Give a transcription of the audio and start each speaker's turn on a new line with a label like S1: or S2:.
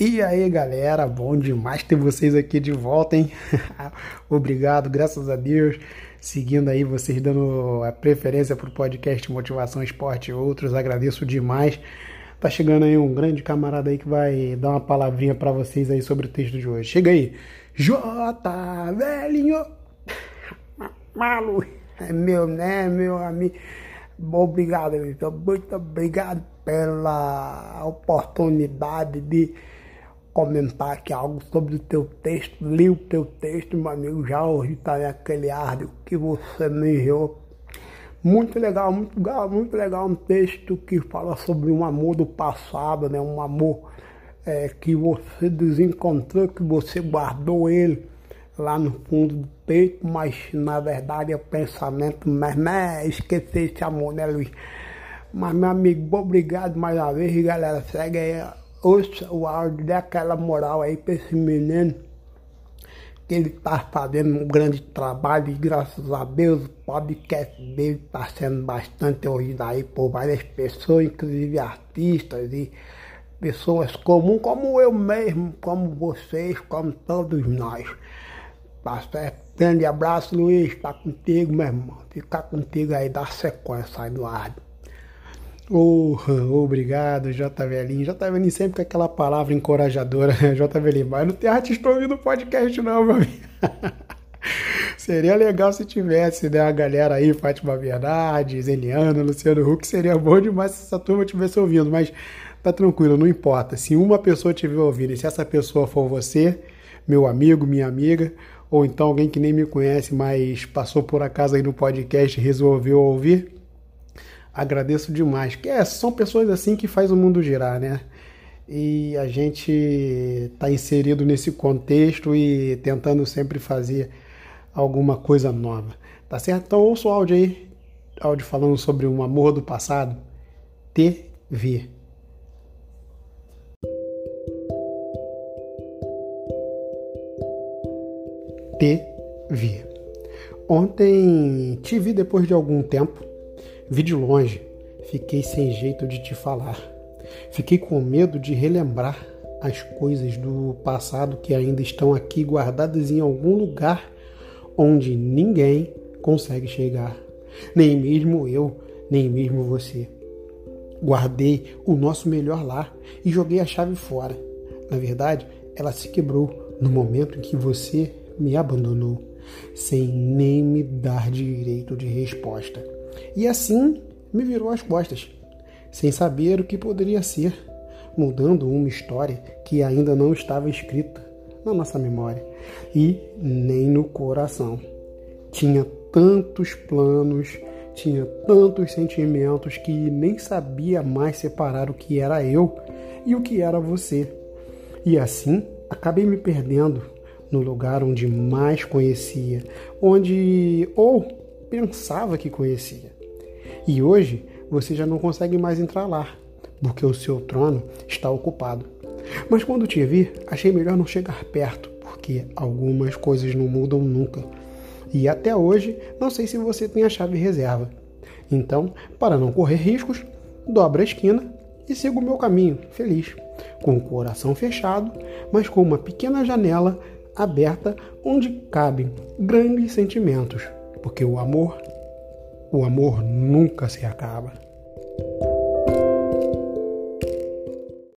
S1: E aí galera, bom demais ter vocês aqui de volta, hein? Obrigado, graças a Deus. Seguindo aí, vocês dando a preferência para o podcast Motivação Esporte e outros, agradeço demais. Tá chegando aí um grande camarada aí que vai dar uma palavrinha para vocês aí sobre o texto de hoje. Chega aí, J, velhinho, malu, é meu, né, meu amigo. Obrigado, muito obrigado pela oportunidade de comentar aqui algo sobre o teu texto. Li o teu texto, meu amigo, já hoje está naquele áudio que você me enviou. Muito legal, muito legal, muito legal um texto que fala sobre um amor do passado, né? Um amor é, que você desencontrou, que você guardou ele lá no fundo do peito, mas na verdade é pensamento mesmo é esquecer esse amor, né, Luiz? Mas, meu amigo, obrigado mais uma vez, galera. Segue aí ouça o áudio, dê aquela moral aí pra esse menino, que ele tá fazendo um grande trabalho e graças a Deus o podcast dele tá sendo bastante ouvido aí por várias pessoas, inclusive artistas e pessoas comuns, como eu mesmo, como vocês, como todos nós. Tá certo? Grande abraço, Luiz. Tá contigo, meu irmão. Ficar contigo aí, dá sequência aí no áudio. Oh, obrigado, JVLinho. JVLinho sempre com aquela palavra encorajadora, JVLinho. Mas não tem artista ouvindo o podcast, não, meu amigo. seria legal se tivesse, né? A galera aí, Fátima Verdade, Zeliano, Luciano Huck. Seria bom demais se essa turma estivesse ouvindo. Mas tá tranquilo, não importa. Se uma pessoa estiver ouvindo e se essa pessoa for você, meu amigo, minha amiga, ou então alguém que nem me conhece, mas passou por acaso aí no podcast e resolveu ouvir agradeço demais. Que é, são pessoas assim que faz o mundo girar, né? E a gente está inserido nesse contexto e tentando sempre fazer alguma coisa nova. Tá certo? Então ouça o áudio aí, áudio falando sobre um amor do passado. TV. TV. Ontem te vi depois de algum tempo Vi de longe, fiquei sem jeito de te falar. Fiquei com medo de relembrar as coisas do passado que ainda estão aqui guardadas em algum lugar onde ninguém consegue chegar. Nem mesmo eu, nem mesmo você. Guardei o nosso melhor lá e joguei a chave fora. Na verdade, ela se quebrou no momento em que você me abandonou, sem nem me dar direito de resposta. E assim me virou as costas, sem saber o que poderia ser, mudando uma história que ainda não estava escrita na nossa memória e nem no coração. Tinha tantos planos, tinha tantos sentimentos que nem sabia mais separar o que era eu e o que era você. E assim acabei me perdendo no lugar onde mais conhecia, onde ou pensava que conhecia. E hoje você já não consegue mais entrar lá, porque o seu trono está ocupado. Mas quando te vi, achei melhor não chegar perto, porque algumas coisas não mudam nunca. E até hoje, não sei se você tem a chave reserva. Então, para não correr riscos, dobra a esquina e siga o meu caminho, feliz, com o coração fechado, mas com uma pequena janela aberta onde cabem grandes sentimentos, porque o amor o amor nunca se acaba.